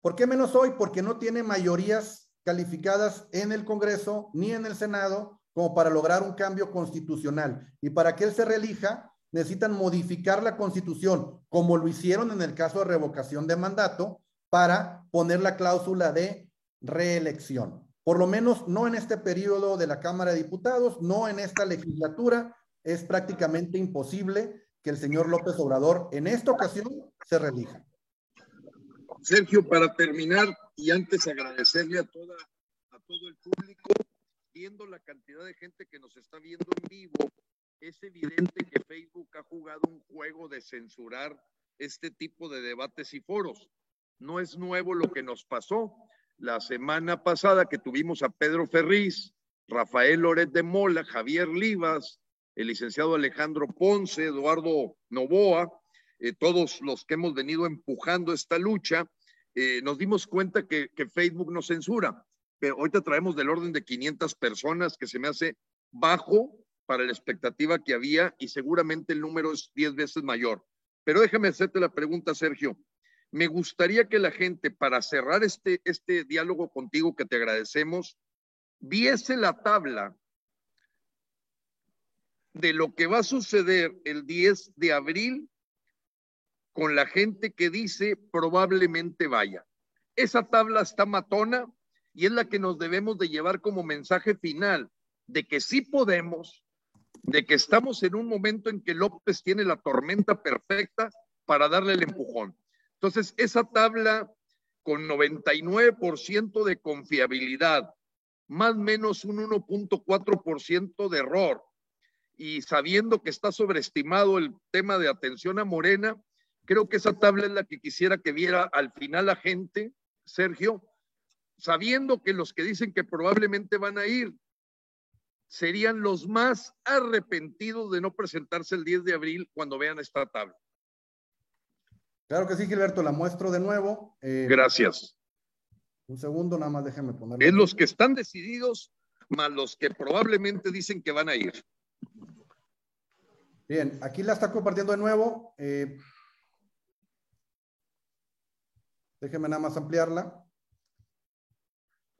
¿Por qué menos hoy? Porque no tiene mayorías calificadas en el Congreso ni en el Senado como para lograr un cambio constitucional. Y para que él se reelija, necesitan modificar la constitución, como lo hicieron en el caso de revocación de mandato, para poner la cláusula de reelección. Por lo menos no en este periodo de la Cámara de Diputados, no en esta legislatura, es prácticamente imposible que el señor López Obrador en esta ocasión se reelija. Sergio, para terminar y antes agradecerle a, toda, a todo el público, viendo la cantidad de gente que nos está viendo en vivo, es evidente que Facebook ha jugado un juego de censurar este tipo de debates y foros. No es nuevo lo que nos pasó. La semana pasada que tuvimos a Pedro Ferriz, Rafael Loret de Mola, Javier Livas, el licenciado Alejandro Ponce, Eduardo Novoa, eh, todos los que hemos venido empujando esta lucha, eh, nos dimos cuenta que, Facebook nos censura. Pero ahorita traemos del orden de 500 personas, que se me hace bajo para la expectativa que había y seguramente el número es 10 veces mayor. Pero déjame hacerte la pregunta, Sergio. Me gustaría que la gente, para cerrar este, este diálogo contigo que te agradecemos, viese la tabla de lo que va a suceder el 10 de abril con la gente que dice probablemente vaya. Esa tabla está matona y es la que nos debemos de llevar como mensaje final de que sí podemos, de que estamos en un momento en que López tiene la tormenta perfecta para darle el empujón. Entonces, esa tabla con 99% de confiabilidad, más o menos un 1.4% de error, y sabiendo que está sobreestimado el tema de atención a Morena, Creo que esa tabla es la que quisiera que viera al final la gente, Sergio, sabiendo que los que dicen que probablemente van a ir serían los más arrepentidos de no presentarse el 10 de abril cuando vean esta tabla. Claro que sí, Gilberto, la muestro de nuevo. Eh, Gracias. Un segundo, nada más déjeme poner. Es los que están decididos, más los que probablemente dicen que van a ir. Bien, aquí la está compartiendo de nuevo. Eh, Déjeme nada más ampliarla.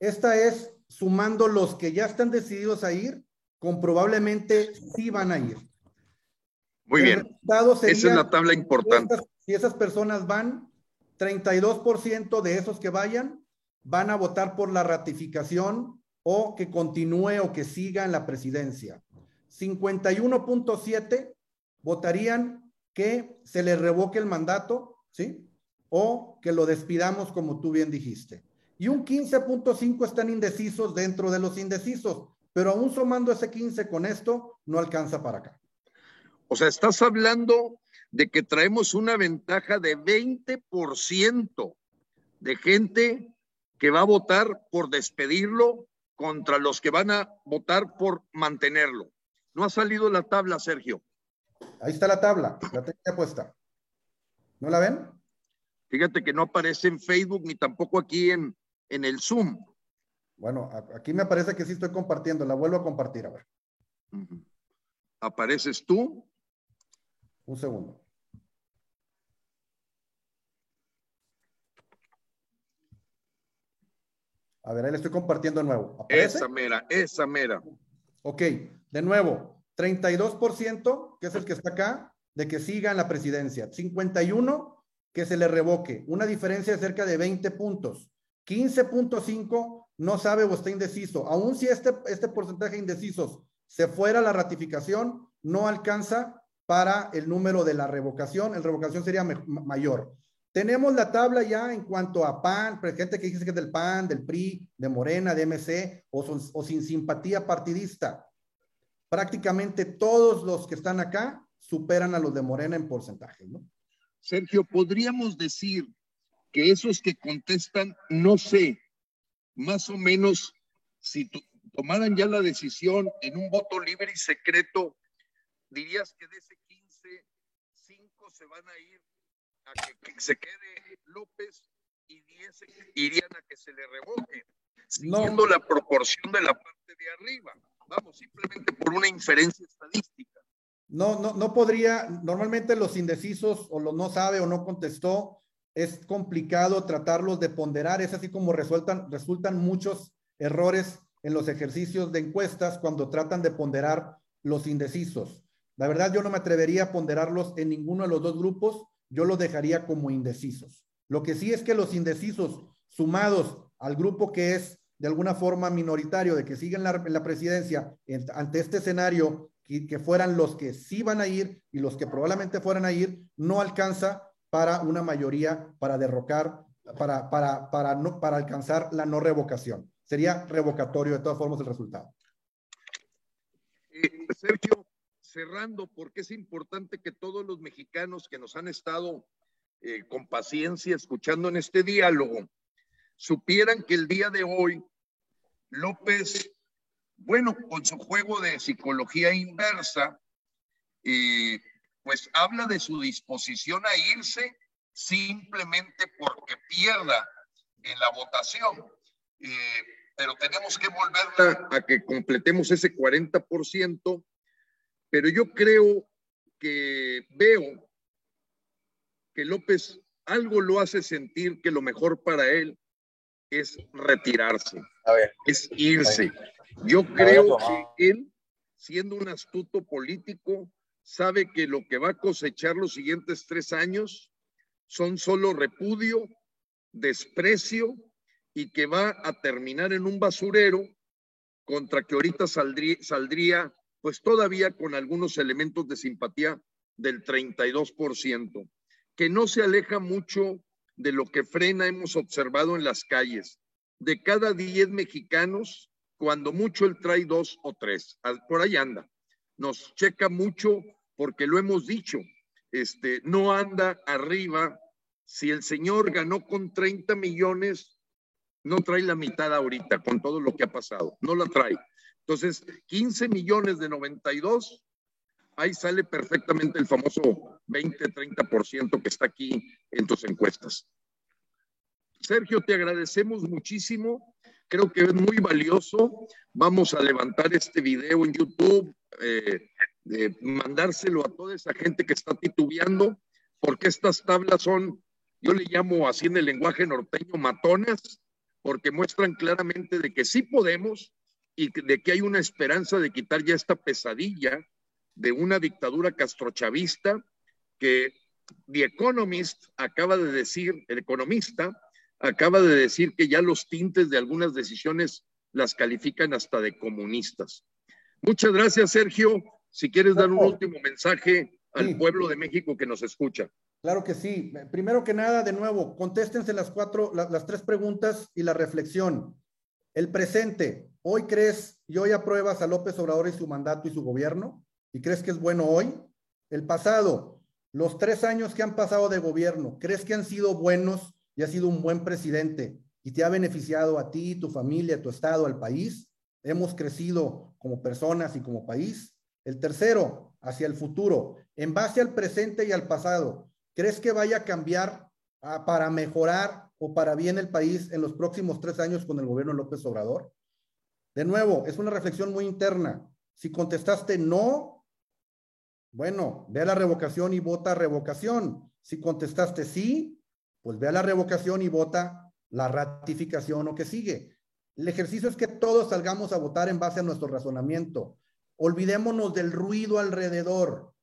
Esta es sumando los que ya están decididos a ir, con probablemente sí van a ir. Muy bien. Esa es la tabla importante. Si esas, personas van, 32% de esos que vayan van a votar por la ratificación o que continúe o que siga en la presidencia. 51.7 votarían que se le revoque el mandato, ¿sí? O que lo despidamos como tú bien dijiste. Y un 15.5 están indecisos dentro de los indecisos, pero aún sumando ese 15 con esto, no alcanza para acá. O sea, estás hablando de que traemos una ventaja de 20% de gente que va a votar por despedirlo contra los que van a votar por mantenerlo. No ha salido la tabla, Sergio. Ahí está la tabla, la tenía puesta. ¿No la ven? Fíjate que no aparece en Facebook ni tampoco aquí en, en el Zoom. Bueno, aquí me parece que sí estoy compartiendo. La vuelvo a compartir, a ver. ¿Apareces tú? Un segundo. A ver, ahí le estoy compartiendo de nuevo. Esa mera, esa mera. Ok, de nuevo, 32%, que es el que está acá, de que siga en la presidencia. 51, que se le revoque. Una diferencia de cerca de 20 puntos. 15.5 no sabe o está indeciso. Aún si este, este porcentaje de indecisos se fuera la ratificación, no alcanza para el número de la revocación. El revocación sería mayor. Tenemos la tabla ya en cuanto a PAN, gente que dice que es del PAN, del PRI, de Morena, de MC o, sin simpatía partidista. Prácticamente todos los que están acá superan a los de Morena en porcentaje, ¿no? Sergio, podríamos decir que esos que contestan, no sé, más o menos, si tomaran ya la decisión en un voto libre y secreto, dirías que de ese 15, 5 se van a ir que, se quede López y 10 irían a que se le revoque, siguiendo la proporción de la parte de arriba. Vamos, simplemente por una inferencia estadística. No, no, no podría, normalmente los indecisos o los no sabe o no contestó, es complicado tratarlos de ponderar, es así como resultan, resultan muchos errores en los ejercicios de encuestas cuando tratan de ponderar los indecisos. La verdad, yo no me atrevería a ponderarlos en ninguno de los dos grupos yo lo dejaría como indecisos. Lo que sí es que los indecisos sumados al grupo que es de alguna forma minoritario, de que siguen la, la presidencia ante este escenario, que, que fueran los que sí van a ir y los que probablemente fueran a ir, no alcanza para una mayoría para derrocar, para, para, para, no, para alcanzar la no revocación. Sería revocatorio de todas formas el resultado. Eh, Sergio, cerrando, porque es importante que todos los mexicanos que nos han estado eh, con paciencia escuchando en este diálogo, supieran que el día de hoy López, bueno, con su juego de psicología inversa, pues habla de su disposición a irse simplemente porque pierda en la votación. Eh, pero tenemos que volver a que completemos ese 40% pero yo creo que veo que López algo lo hace sentir que lo mejor para él es retirarse, es irse. Yo creo que él, siendo un astuto político, sabe que lo que va a cosechar los siguientes tres años son solo repudio, desprecio y que va a terminar en un basurero contra que ahorita saldría, saldría pues todavía con algunos elementos de simpatía del 32%, que no se aleja mucho de lo que Frena hemos observado en las calles. De cada 10 mexicanos, cuando mucho él trae dos o tres, por ahí anda. Nos checa mucho porque lo hemos dicho, este, no anda arriba. Si el señor ganó con 30 millones, no trae la mitad ahorita con todo lo que ha pasado, no la trae. Entonces, 15 millones de 92, ahí sale perfectamente el famoso 20-30% que está aquí en tus encuestas. Sergio, te agradecemos muchísimo. Creo que es muy valioso. Vamos a levantar este video en YouTube, eh, mandárselo a toda esa gente que está titubeando, porque estas tablas son, yo le llamo así en el lenguaje norteño, matonas, porque muestran claramente de que sí podemos, y de que hay una esperanza de quitar ya esta pesadilla de una dictadura castrochavista que The Economist acaba de decir, el economista acaba de decir que ya los tintes de algunas decisiones las califican hasta de comunistas. Muchas gracias, Sergio. Si quieres dar un último mensaje al pueblo de México que nos escucha. Claro que sí. Primero que nada, de nuevo, contéstense las cuatro, las tres preguntas y la reflexión. El presente, ¿hoy crees y hoy apruebas a López Obrador y su mandato y su gobierno? ¿Y crees que es bueno hoy? El pasado, los tres años que han pasado de gobierno, ¿crees que han sido buenos y ha sido un buen presidente y te ha beneficiado a ti, tu familia, tu estado, al país? Hemos crecido como personas y como país. El tercero, hacia el futuro, en base al presente y al pasado, ¿crees que vaya a cambiar ah, para mejorar o para bien el país en los próximos tres años con el gobierno López Obrador? De nuevo, es una reflexión muy interna. Si contestaste no, bueno, ve a la revocación y vota revocación. Si contestaste sí, pues ve a la revocación y vota la ratificación o que sigue. El ejercicio es que todos salgamos a votar en base a nuestro razonamiento. Olvidémonos del ruido alrededor.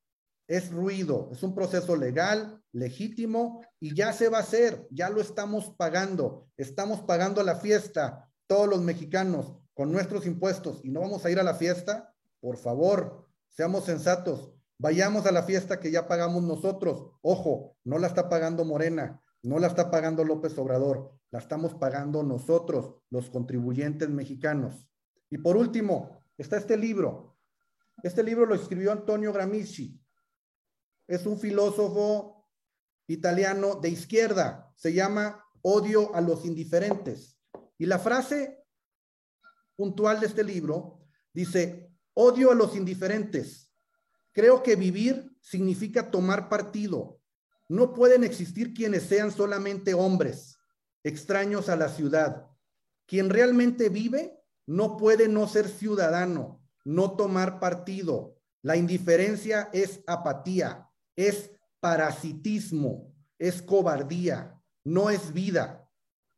Es ruido, es un proceso legal, legítimo y ya se va a hacer, ya lo estamos pagando. Estamos pagando la fiesta, todos los mexicanos, con nuestros impuestos y no vamos a ir a la fiesta. Por favor, seamos sensatos. Vayamos a la fiesta que ya pagamos nosotros. Ojo, no la está pagando Morena, no la está pagando López Obrador, la estamos pagando nosotros, los contribuyentes mexicanos. Y por último, está este libro. Este libro lo escribió Antonio Gramsci. Es un filósofo italiano de izquierda. Se llama Odio a los indiferentes. Y la frase puntual de este libro dice, odio a los indiferentes. Creo que vivir significa tomar partido. No pueden existir quienes sean solamente hombres extraños a la ciudad. Quien realmente vive no puede no ser ciudadano, no tomar partido. La indiferencia es apatía, es parasitismo, es cobardía, no es vida.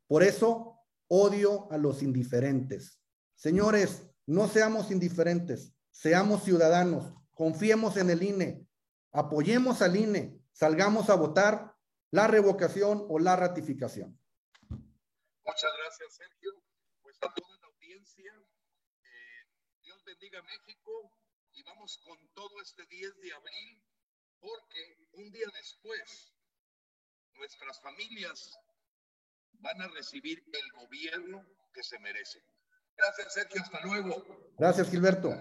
Por eso odio a los indiferentes. Señores, no seamos indiferentes, seamos ciudadanos, confiemos en el INE, apoyemos al INE, salgamos a votar la revocación o la ratificación. Muchas gracias, Sergio. Pues a toda la audiencia, eh, Dios bendiga México y vamos con todo este 10 de abril, porque un día después nuestras familias van a recibir el gobierno que se merecen. Gracias, Sergio. Hasta luego. Gracias, Gilberto.